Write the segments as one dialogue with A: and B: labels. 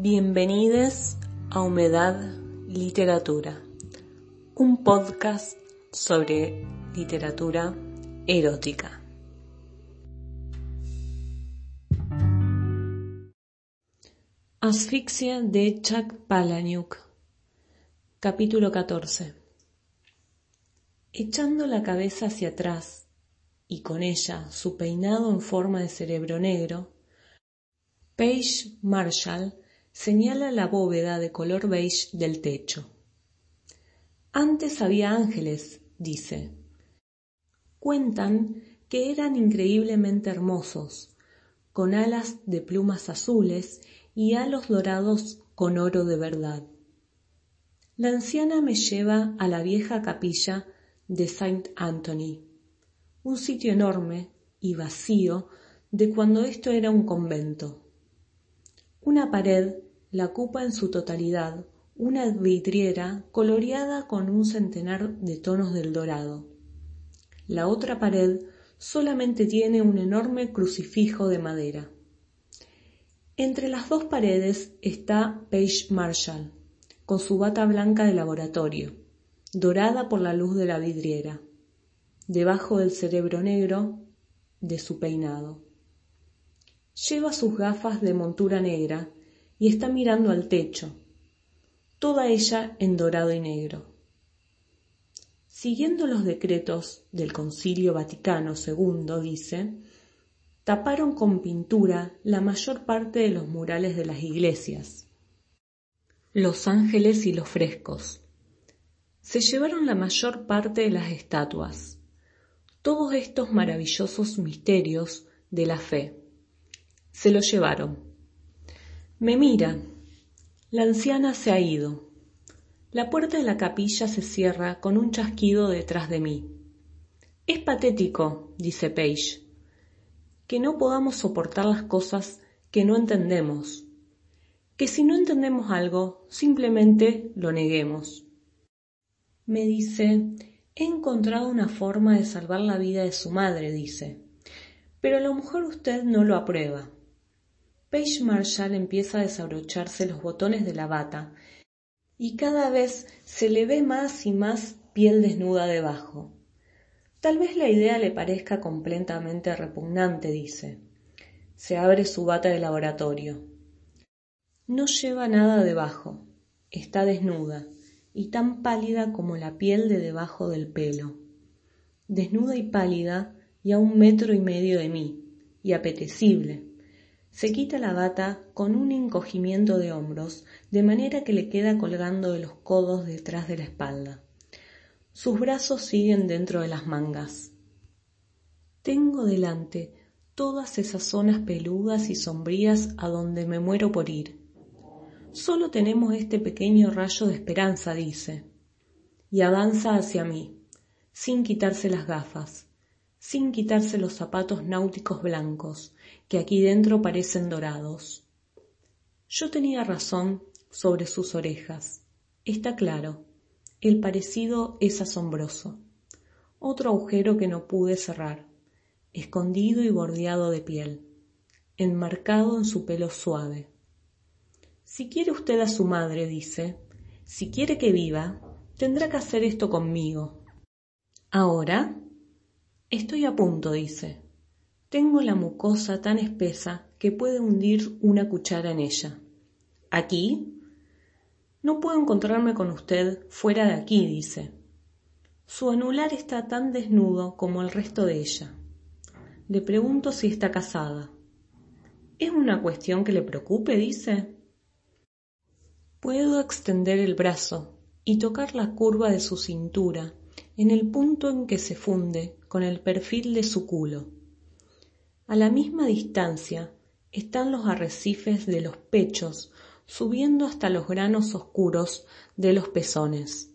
A: Bienvenidos a Humedad Literatura, un podcast sobre literatura erótica. Asfixia de Chuck Palahniuk Capítulo 14 Echando la cabeza hacia atrás y con ella su peinado en forma de cerebro negro, Paige Marshall señala la bóveda de color beige del techo. Antes había ángeles, dice. Cuentan que eran increíblemente hermosos, con alas de plumas azules y halos dorados con oro de verdad. La anciana me lleva a la vieja capilla de Saint Anthony, un sitio enorme y vacío de cuando esto era un convento. Una pared la ocupa en su totalidad una vidriera coloreada con un centenar de tonos del dorado. La otra pared solamente tiene un enorme crucifijo de madera. Entre las dos paredes está Paige Marshall, con su bata blanca de laboratorio, dorada por la luz de la vidriera, debajo del cerebro negro de su peinado. Lleva sus gafas de montura negra y está mirando al techo, toda ella en dorado y negro. Siguiendo los decretos del Concilio Vaticano II, dice, taparon con pintura la mayor parte de los murales de las iglesias, los ángeles y los frescos. Se llevaron la mayor parte de las estatuas, todos estos maravillosos misterios de la fe se lo llevaron. Me mira. La anciana se ha ido. La puerta de la capilla se cierra con un chasquido detrás de mí. Es patético, dice Paige, que no podamos soportar las cosas que no entendemos, que si no entendemos algo, simplemente lo neguemos. Me dice, he encontrado una forma de salvar la vida de su madre, dice, pero a lo mejor usted no lo aprueba. Paige Marshall empieza a desabrocharse los botones de la bata y cada vez se le ve más y más piel desnuda debajo. Tal vez la idea le parezca completamente repugnante, dice. Se abre su bata de laboratorio. No lleva nada debajo. Está desnuda y tan pálida como la piel de debajo del pelo. Desnuda y pálida y a un metro y medio de mí, y apetecible, se quita la bata con un encogimiento de hombros, de manera que le queda colgando de los codos detrás de la espalda. Sus brazos siguen dentro de las mangas. Tengo delante todas esas zonas peludas y sombrías a donde me muero por ir. Solo tenemos este pequeño rayo de esperanza, dice, y avanza hacia mí, sin quitarse las gafas, sin quitarse los zapatos náuticos blancos, que aquí dentro parecen dorados. Yo tenía razón sobre sus orejas. Está claro, el parecido es asombroso. Otro agujero que no pude cerrar, escondido y bordeado de piel, enmarcado en su pelo suave. Si quiere usted a su madre, dice, si quiere que viva, tendrá que hacer esto conmigo. Ahora estoy a punto, dice. Tengo la mucosa tan espesa que puede hundir una cuchara en ella. ¿Aquí? No puedo encontrarme con usted fuera de aquí, dice. Su anular está tan desnudo como el resto de ella. Le pregunto si está casada. ¿Es una cuestión que le preocupe? dice. Puedo extender el brazo y tocar la curva de su cintura en el punto en que se funde con el perfil de su culo. A la misma distancia están los arrecifes de los pechos subiendo hasta los granos oscuros de los pezones.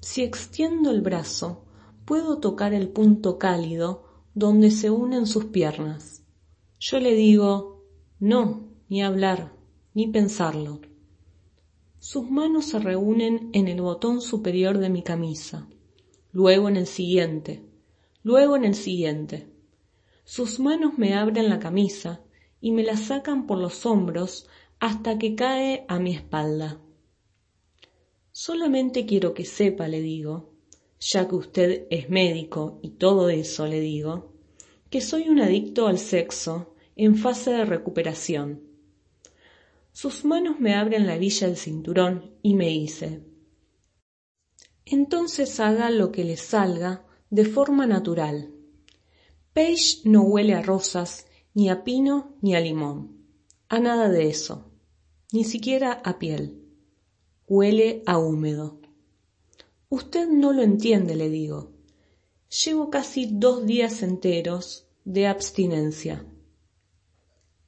A: Si extiendo el brazo, puedo tocar el punto cálido donde se unen sus piernas. Yo le digo, no, ni hablar, ni pensarlo. Sus manos se reúnen en el botón superior de mi camisa, luego en el siguiente, luego en el siguiente. Sus manos me abren la camisa y me la sacan por los hombros hasta que cae a mi espalda. Solamente quiero que sepa, le digo, ya que usted es médico y todo eso le digo, que soy un adicto al sexo en fase de recuperación. Sus manos me abren la villa del cinturón y me dice, entonces haga lo que le salga de forma natural. Paige no huele a rosas, ni a pino, ni a limón, a nada de eso, ni siquiera a piel. Huele a húmedo. Usted no lo entiende, le digo. Llevo casi dos días enteros de abstinencia.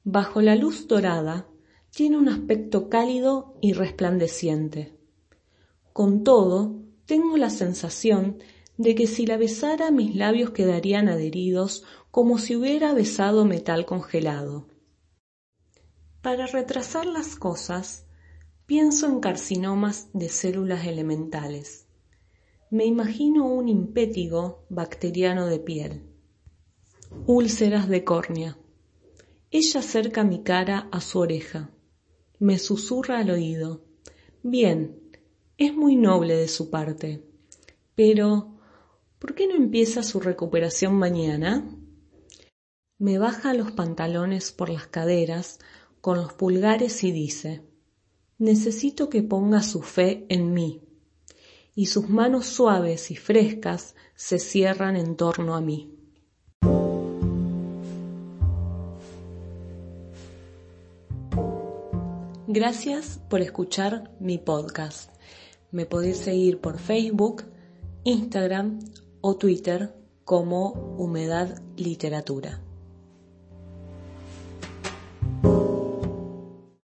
A: Bajo la luz dorada tiene un aspecto cálido y resplandeciente. Con todo, tengo la sensación de que si la besara mis labios quedarían adheridos como si hubiera besado metal congelado. Para retrasar las cosas, pienso en carcinomas de células elementales me imagino un impétigo bacteriano de piel. Úlceras de córnea. Ella acerca mi cara a su oreja. Me susurra al oído. Bien, es muy noble de su parte. Pero, ¿por qué no empieza su recuperación mañana? Me baja los pantalones por las caderas con los pulgares y dice, necesito que ponga su fe en mí y sus manos suaves y frescas se cierran en torno a mí. Gracias por escuchar mi podcast. Me podéis seguir por Facebook, Instagram o Twitter como Humedad Literatura.